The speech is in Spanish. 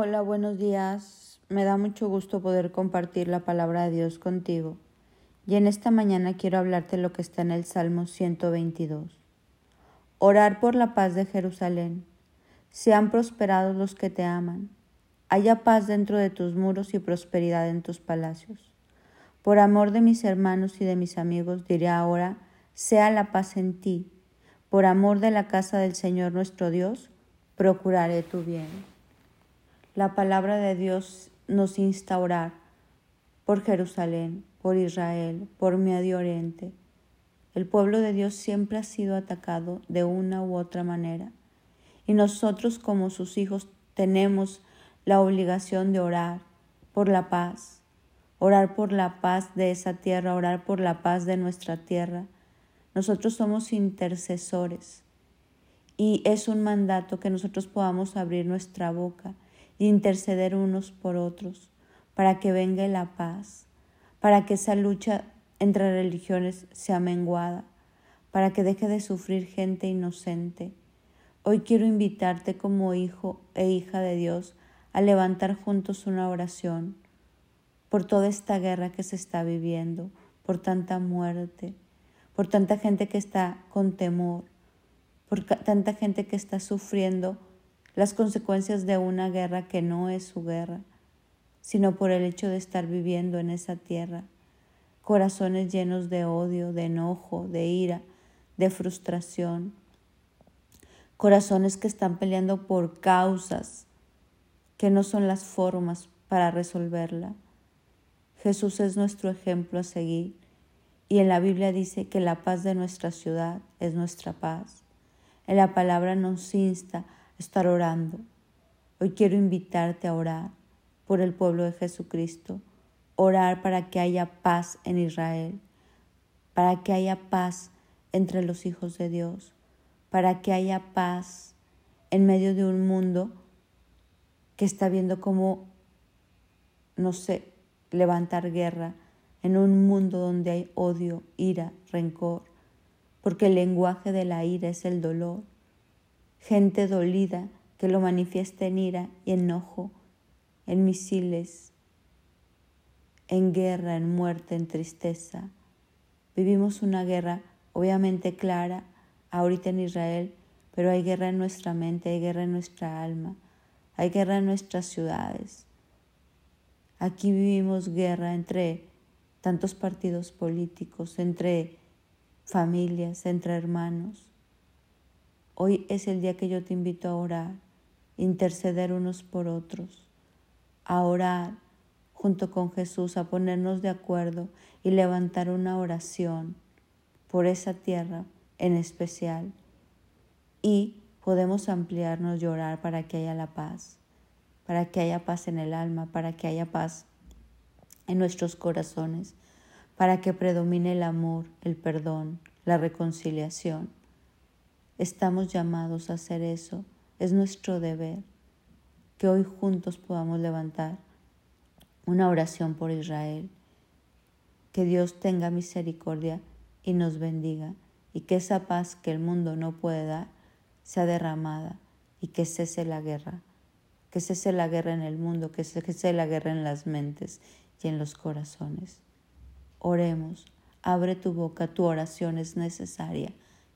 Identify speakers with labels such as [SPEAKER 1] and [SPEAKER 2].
[SPEAKER 1] Hola, buenos días. Me da mucho gusto poder compartir la palabra de Dios contigo. Y en esta mañana quiero hablarte lo que está en el Salmo 122. Orar por la paz de Jerusalén. Sean prosperados los que te aman. Haya paz dentro de tus muros y prosperidad en tus palacios. Por amor de mis hermanos y de mis amigos diré ahora, sea la paz en ti. Por amor de la casa del Señor nuestro Dios, procuraré tu bien. La palabra de Dios nos insta por Jerusalén, por Israel, por Medio Oriente. El pueblo de Dios siempre ha sido atacado de una u otra manera y nosotros como sus hijos tenemos la obligación de orar por la paz, orar por la paz de esa tierra, orar por la paz de nuestra tierra. Nosotros somos intercesores y es un mandato que nosotros podamos abrir nuestra boca y interceder unos por otros, para que venga la paz, para que esa lucha entre religiones sea menguada, para que deje de sufrir gente inocente. Hoy quiero invitarte como hijo e hija de Dios a levantar juntos una oración por toda esta guerra que se está viviendo, por tanta muerte, por tanta gente que está con temor, por tanta gente que está sufriendo las consecuencias de una guerra que no es su guerra, sino por el hecho de estar viviendo en esa tierra. Corazones llenos de odio, de enojo, de ira, de frustración. Corazones que están peleando por causas que no son las formas para resolverla. Jesús es nuestro ejemplo a seguir y en la Biblia dice que la paz de nuestra ciudad es nuestra paz. En la palabra nos insta estar orando. Hoy quiero invitarte a orar por el pueblo de Jesucristo, orar para que haya paz en Israel, para que haya paz entre los hijos de Dios, para que haya paz en medio de un mundo que está viendo cómo, no sé, levantar guerra, en un mundo donde hay odio, ira, rencor, porque el lenguaje de la ira es el dolor gente dolida que lo manifiesta en ira y enojo, en misiles, en guerra, en muerte, en tristeza. Vivimos una guerra obviamente clara ahorita en Israel, pero hay guerra en nuestra mente, hay guerra en nuestra alma, hay guerra en nuestras ciudades. Aquí vivimos guerra entre tantos partidos políticos, entre familias, entre hermanos. Hoy es el día que yo te invito a orar, interceder unos por otros, a orar junto con Jesús, a ponernos de acuerdo y levantar una oración por esa tierra en especial. Y podemos ampliarnos y orar para que haya la paz, para que haya paz en el alma, para que haya paz en nuestros corazones, para que predomine el amor, el perdón, la reconciliación Estamos llamados a hacer eso. Es nuestro deber que hoy juntos podamos levantar una oración por Israel. Que Dios tenga misericordia y nos bendiga y que esa paz que el mundo no puede dar sea derramada y que cese la guerra, que cese la guerra en el mundo, que cese la guerra en las mentes y en los corazones. Oremos, abre tu boca, tu oración es necesaria